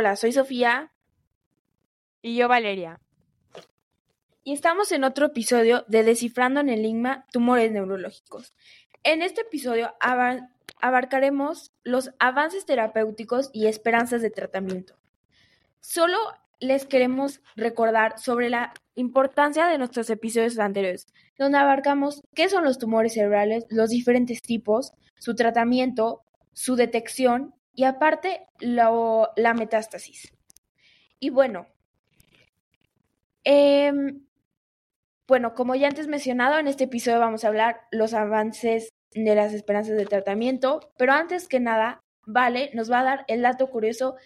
Hola, soy Sofía. Y yo, Valeria. Y estamos en otro episodio de Descifrando en el Enigma Tumores Neurológicos. En este episodio abarcaremos los avances terapéuticos y esperanzas de tratamiento. Solo les queremos recordar sobre la importancia de nuestros episodios anteriores, donde abarcamos qué son los tumores cerebrales, los diferentes tipos, su tratamiento, su detección y aparte la metástasis. Y bueno, em, bueno, como ya antes mencionado, en este episodio vamos a hablar los avances de las esperanzas de tratamiento, pero antes que nada, Vale nos va a dar el dato curioso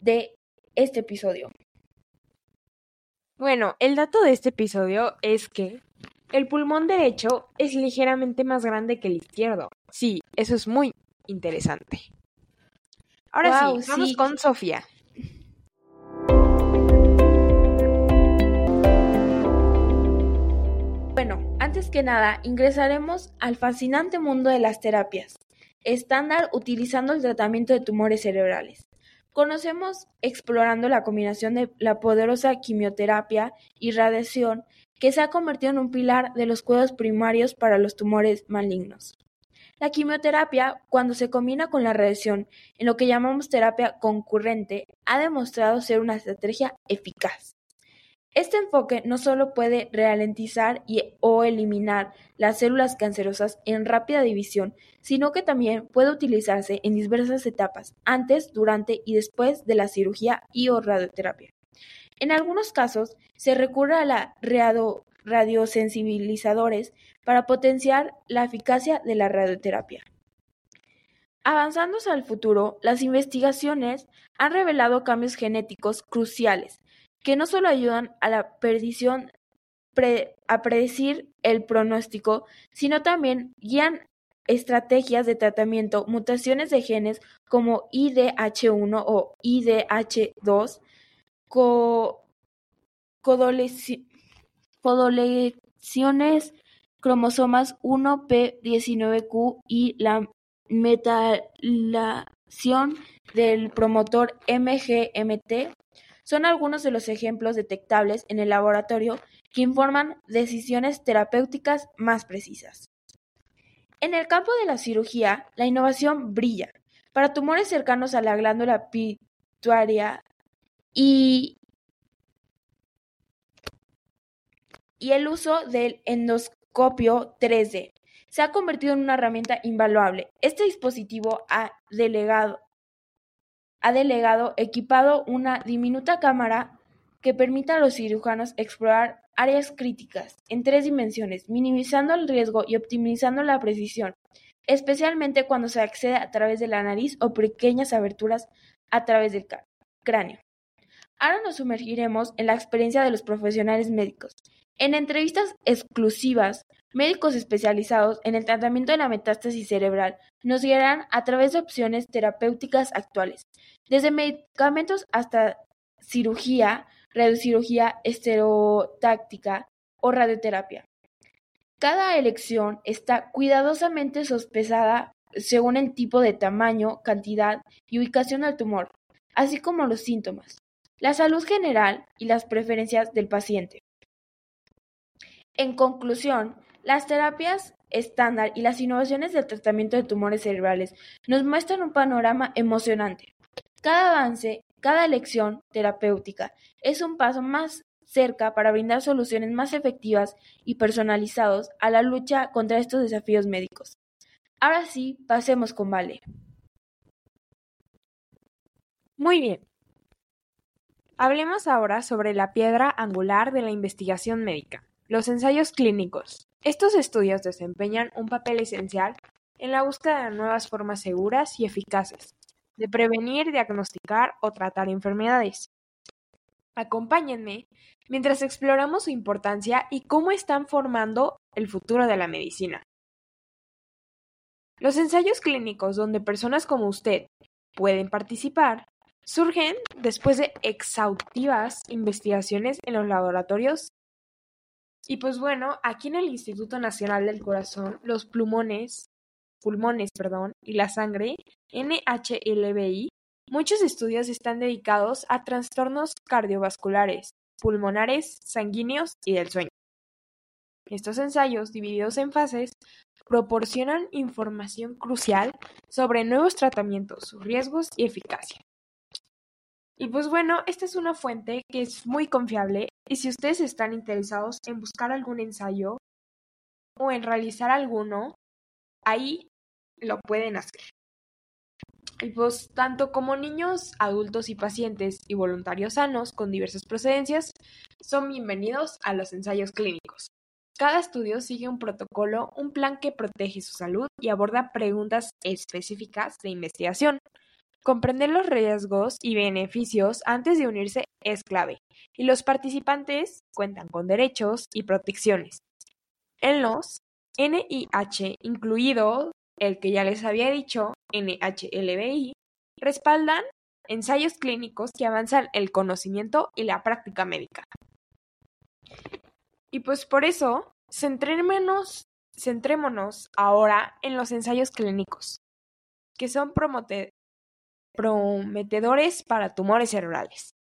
de este episodio. Bueno, el dato de este episodio es que el pulmón derecho es ligeramente más grande que el izquierdo. Sí, eso es muy interesante. Ahora sí, vamos con Sofía. Bueno, antes que nada, ingresaremos al fascinante mundo de las terapias estándar utilizando el tratamiento de tumores cerebrales. Conocemos explorando la combinación de la poderosa quimioterapia y radiación que se ha convertido en un pilar de los cuidados primarios para los tumores malignos. La quimioterapia, cuando se combina con la radiación en lo que llamamos terapia concurrente, ha demostrado ser una estrategia eficaz. Este enfoque no solo puede ralentizar y, o eliminar las células cancerosas en rápida división, sino que también puede utilizarse en diversas etapas, antes, durante y después de la cirugía y o radioterapia. En algunos casos, se recurre a la radiosensibilizadores para potenciar la eficacia de la radioterapia. Avanzándose al futuro, las investigaciones han revelado cambios genéticos cruciales que no solo ayudan a predecir el pronóstico, sino también guían estrategias de tratamiento, mutaciones de genes como IDH1 o IDH2, codolecciones cromosomas 1p19q y la metalación del promotor MGMT son algunos de los ejemplos detectables en el laboratorio que informan decisiones terapéuticas más precisas. En el campo de la cirugía, la innovación brilla. Para tumores cercanos a la glándula pituitaria y, y el uso del endoscopio 3D se ha convertido en una herramienta invaluable. Este dispositivo ha delegado ha delegado equipado una diminuta cámara que permita a los cirujanos explorar áreas críticas en tres dimensiones, minimizando el riesgo y optimizando la precisión, especialmente cuando se accede a través de la nariz o pequeñas aberturas a través del cráneo. Ahora nos sumergiremos en la experiencia de los profesionales médicos. En entrevistas exclusivas, médicos especializados en el tratamiento de la metástasis cerebral nos guiarán a través de opciones terapéuticas actuales, desde medicamentos hasta cirugía, radiocirugía esterotáctica o radioterapia. Cada elección está cuidadosamente sospechada según el tipo de tamaño, cantidad y ubicación del tumor, así como los síntomas, la salud general y las preferencias del paciente. En conclusión, las terapias estándar y las innovaciones del tratamiento de tumores cerebrales nos muestran un panorama emocionante. Cada avance, cada elección terapéutica es un paso más cerca para brindar soluciones más efectivas y personalizados a la lucha contra estos desafíos médicos. Ahora sí, pasemos con Vale. Muy bien. Hablemos ahora sobre la piedra angular de la investigación médica, los ensayos clínicos. Estos estudios desempeñan un papel esencial en la búsqueda de nuevas formas seguras y eficaces de prevenir, diagnosticar o tratar enfermedades. Acompáñenme mientras exploramos su importancia y cómo están formando el futuro de la medicina. Los ensayos clínicos donde personas como usted pueden participar surgen después de exhaustivas investigaciones en los laboratorios. Y pues bueno, aquí en el Instituto Nacional del Corazón, los pulmones pulmones perdón, y la sangre, NHLBI, Muchos estudios están dedicados a trastornos cardiovasculares, pulmonares, sanguíneos y del sueño. Estos ensayos, divididos en fases, proporcionan información crucial sobre nuevos tratamientos, sus riesgos y eficacia. Y pues bueno, esta es una fuente que es muy confiable y si ustedes están interesados en buscar algún ensayo o en realizar alguno, ahí lo pueden hacer. Y pues tanto como niños, adultos y pacientes y voluntarios sanos con diversas procedencias son bienvenidos a los ensayos clínicos. Cada estudio sigue un protocolo, un plan que protege su salud y aborda preguntas específicas de investigación. Comprender los riesgos y beneficios antes de unirse es clave, y los participantes cuentan con derechos y protecciones. En los NIH, incluido el que ya les había dicho, NHLBI, respaldan ensayos clínicos que avanzan el conocimiento y la práctica médica. Y pues por eso, centrémonos, ahora en los ensayos clínicos, que son prometedores para tumores cerebrales.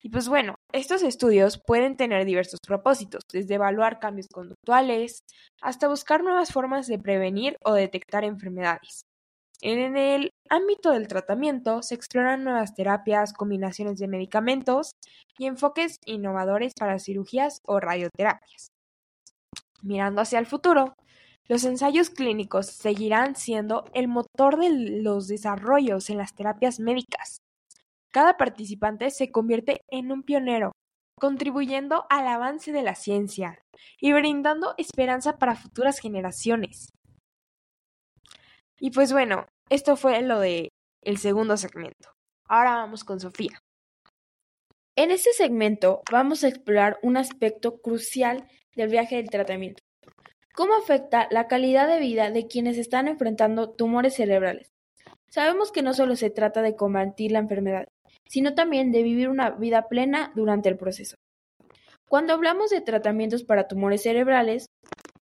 Y pues bueno, estos estudios pueden tener diversos propósitos, desde evaluar cambios conductuales hasta buscar nuevas formas de prevenir o detectar enfermedades. En el ámbito del tratamiento se exploran nuevas terapias, combinaciones de medicamentos y enfoques innovadores para cirugías o radioterapias. Mirando hacia el futuro, los ensayos clínicos seguirán siendo el motor de los desarrollos en las terapias médicas. Cada participante se convierte en un pionero, contribuyendo al avance de la ciencia y brindando esperanza para futuras generaciones. Y pues bueno, esto fue lo de el segundo segmento. Ahora vamos con Sofía. En este segmento vamos a explorar un aspecto crucial del viaje del tratamiento. ¿Cómo afecta la calidad de vida de quienes están enfrentando tumores cerebrales? Sabemos que no solo se trata de combatir la enfermedad, sino también de vivir una vida plena durante el proceso. Cuando hablamos de tratamientos para tumores cerebrales,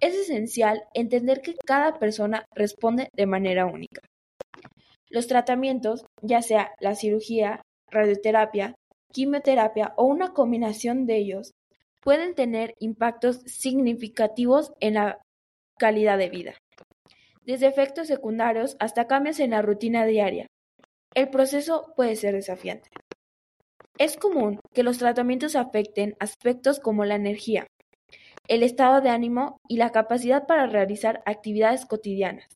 es esencial entender que cada persona responde de manera única. Los tratamientos, ya sea la cirugía, radioterapia, quimioterapia o una combinación de ellos, pueden tener impactos significativos en la calidad de vida, desde efectos secundarios hasta cambios en la rutina diaria. El proceso puede ser desafiante. Es común que los tratamientos afecten aspectos como la energía, el estado de ánimo y la capacidad para realizar actividades cotidianas.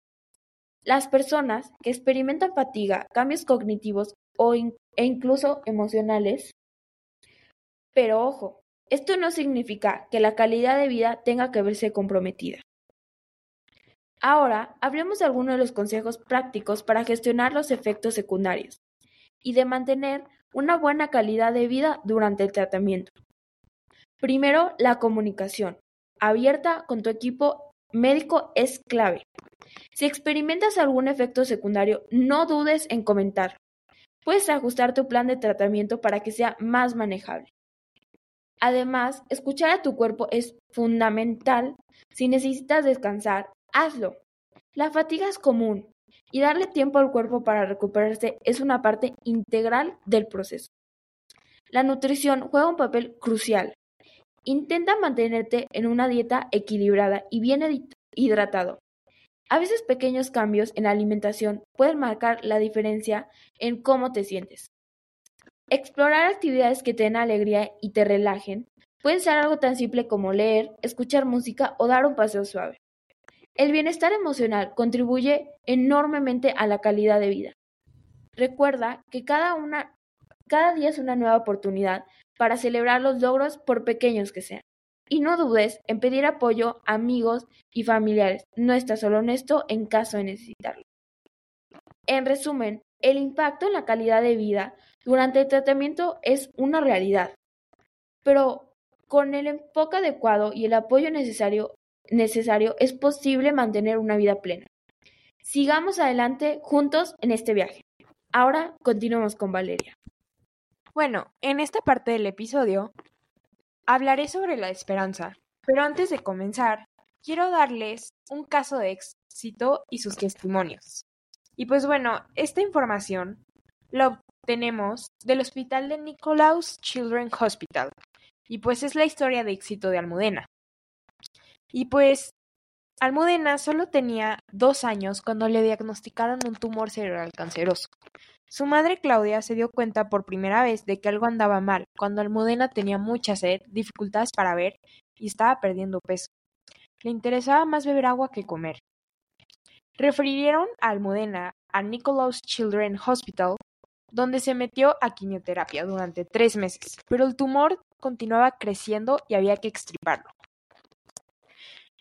Las personas que experimentan fatiga, cambios cognitivos o e incluso emocionales. Pero ojo, esto no significa que la calidad de vida tenga que verse comprometida. Ahora, hablemos de algunos de los consejos prácticos para gestionar los efectos secundarios y de mantener una buena calidad de vida durante el tratamiento. Primero, la comunicación abierta con tu equipo médico es clave. Si experimentas algún efecto secundario, no dudes en comentar. Puedes ajustar tu plan de tratamiento para que sea más manejable. Además, escuchar a tu cuerpo es fundamental. Si necesitas descansar, hazlo. La fatiga es común y darle tiempo al cuerpo para recuperarse es una parte integral del proceso. La nutrición juega un papel crucial. Intenta mantenerte en una dieta equilibrada y bien hidratado. A veces pequeños cambios en la alimentación pueden marcar la diferencia en cómo te sientes. Explorar actividades que te den alegría y te relajen puede ser algo tan simple como leer, escuchar música o dar un paseo suave. El bienestar emocional contribuye enormemente a la calidad de vida. Recuerda que cada, día es una nueva oportunidad para celebrar los logros por pequeños que sean. Y no dudes en pedir apoyo a amigos y familiares. No estás solo honesto en caso de necesitarlo. En resumen, el impacto en la calidad de vida durante el tratamiento es una realidad, pero con el enfoque adecuado y el apoyo necesario, necesario es posible mantener una vida plena. Sigamos adelante juntos en este viaje. Ahora continuamos con Valeria. Bueno, en esta parte del episodio hablaré sobre la esperanza, pero antes de comenzar, quiero darles un caso de éxito y sus testimonios. Y pues bueno, esta información la tenemos del Hospital de Nicolaus Children's Hospital. Y pues es la historia de éxito de Almudena. Y pues Almudena solo tenía dos años cuando le diagnosticaron un tumor cerebral canceroso. Su madre Claudia se dio cuenta por primera vez de que algo andaba mal cuando Almudena tenía mucha sed, dificultades para ver y estaba perdiendo peso. Le interesaba más beber agua que comer. Refirieron a Almudena a Nicolaus Children's Hospital, donde se metió a quimioterapia durante tres meses, pero el tumor continuaba creciendo y había que extirparlo.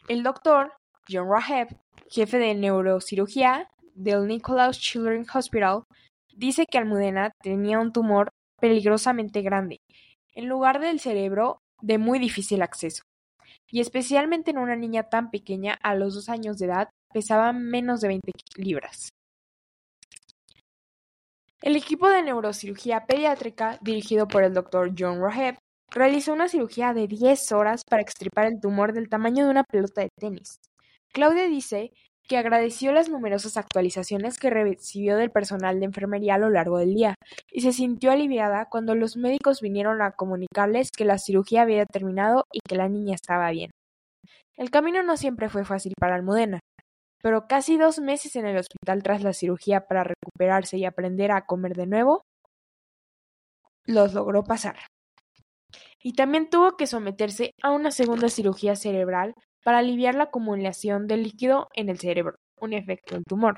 El doctor John Raheb, jefe de neurocirugía del Nicolaus Children's Hospital, dice que Almudena tenía un tumor peligrosamente grande, en lugar del cerebro de muy difícil acceso, y especialmente en una niña tan pequeña a los dos años de edad pesaba menos de 20 libras. El equipo de neurocirugía pediátrica, dirigido por el Dr. John Raheb, realizó una cirugía de 10 horas para extirpar el tumor del tamaño de una pelota de tenis. Claudia dice que agradeció las numerosas actualizaciones que recibió del personal de enfermería a lo largo del día y se sintió aliviada cuando los médicos vinieron a comunicarles que la cirugía había terminado y que la niña estaba bien. El camino no siempre fue fácil para Almudena, pero casi dos meses en el hospital tras la cirugía para recuperarse y aprender a comer de nuevo, los logró pasar. Y también tuvo que someterse a una segunda cirugía cerebral para aliviar la acumulación de líquido en el cerebro, un efecto del tumor.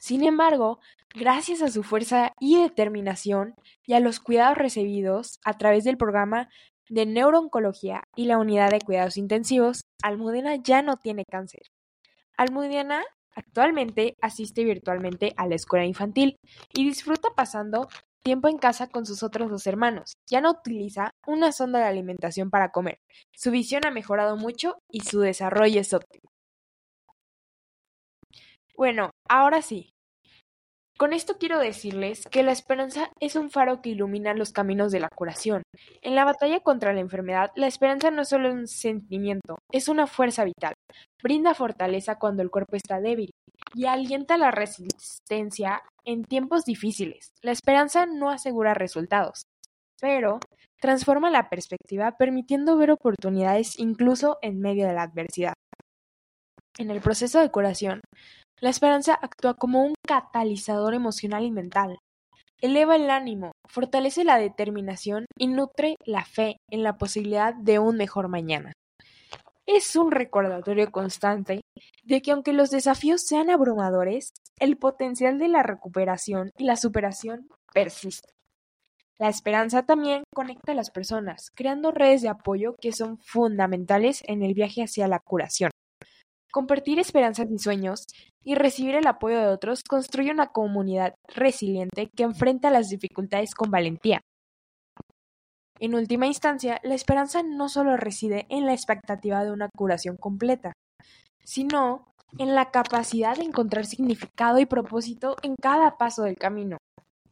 Sin embargo, gracias a su fuerza y determinación y a los cuidados recibidos a través del programa de neurooncología y la unidad de cuidados intensivos, Almudena ya no tiene cáncer. Almudena actualmente asiste virtualmente a la escuela infantil y disfruta pasando tiempo en casa con sus otros dos hermanos. Ya no utiliza una sonda de alimentación para comer. Su visión ha mejorado mucho y su desarrollo es óptimo. Bueno, ahora sí. Con esto quiero decirles que la esperanza es un faro que ilumina los caminos de la curación. En la batalla contra la enfermedad, la esperanza no es solo un sentimiento, es una fuerza vital. Brinda fortaleza cuando el cuerpo está débil y alienta la resistencia en tiempos difíciles. La esperanza no asegura resultados, pero transforma la perspectiva permitiendo ver oportunidades incluso en medio de la adversidad. En el proceso de curación, la esperanza actúa como un catalizador emocional y mental. Eleva el ánimo, fortalece la determinación y nutre la fe en la posibilidad de un mejor mañana es un recordatorio constante de que aunque los desafíos sean abrumadores, el potencial de la recuperación y la superación persiste. La esperanza también conecta a las personas, creando redes de apoyo que son fundamentales en el viaje hacia la curación. Compartir esperanzas y sueños y recibir el apoyo de otros construye una comunidad resiliente que enfrenta las dificultades con valentía, en última instancia, la esperanza no solo reside en la expectativa de una curación completa, sino en la capacidad de encontrar significado y propósito en cada paso del camino.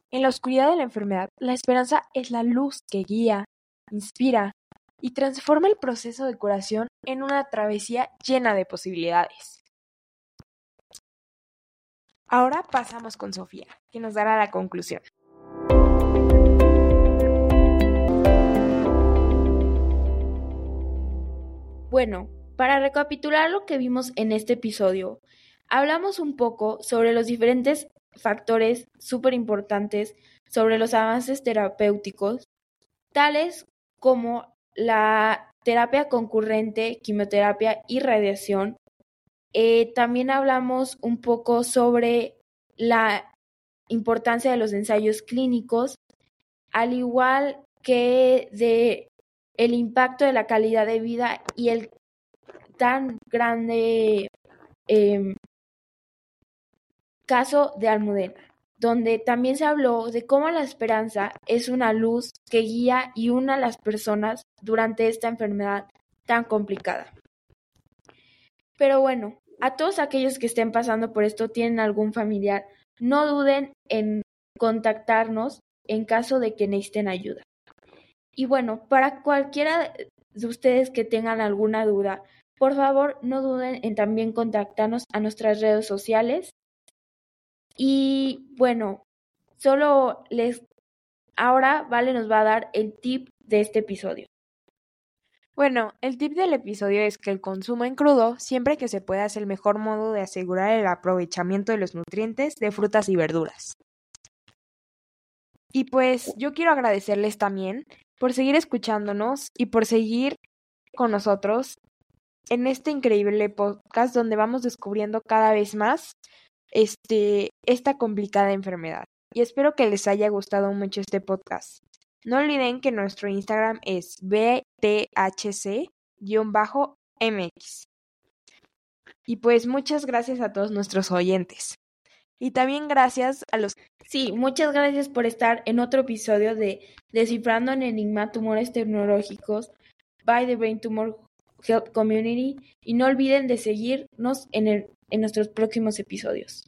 En la oscuridad de la enfermedad, la esperanza es la luz que guía, inspira y transforma el proceso de curación en una travesía llena de posibilidades. Ahora pasamos con Sofía, que nos dará la conclusión. Bueno, para recapitular lo que vimos en este episodio, hablamos un poco sobre los diferentes factores súper importantes sobre los avances terapéuticos, tales como la terapia concurrente, quimioterapia y radiación. Eh, también hablamos un poco sobre la importancia de los ensayos clínicos, al igual que de el impacto de la calidad de vida y el tan grande em, caso de Almudena, donde también se habló de cómo la esperanza es una luz que guía y une a las personas durante esta enfermedad tan complicada. Pero bueno, a todos aquellos que estén pasando por esto, tienen algún familiar, no duden en contactarnos en caso de que necesiten ayuda. Y bueno, para cualquiera de ustedes que tengan alguna duda, por favor no duden en también contactarnos a nuestras redes sociales. Y bueno, Solo les... Ahora Vale nos va a dar el tip de este episodio. Bueno, el tip del episodio es que el consumo en crudo, siempre que se pueda, es el mejor modo de asegurar el aprovechamiento de los nutrientes de frutas y verduras. Y pues yo quiero agradecerles también por seguir escuchándonos y por seguir con nosotros en este increíble podcast donde vamos descubriendo cada vez más este, esta complicada enfermedad. Y espero que les haya gustado mucho este podcast. No olviden que nuestro Instagram es bthc-mx. Y pues muchas gracias a todos nuestros oyentes. Y también gracias a los... Sí, muchas gracias por estar en otro episodio de Descifrando en Enigma Tumores Tecnológicos by the Brain Tumor Health Community. Y no olviden de seguirnos en, el, en nuestros próximos episodios.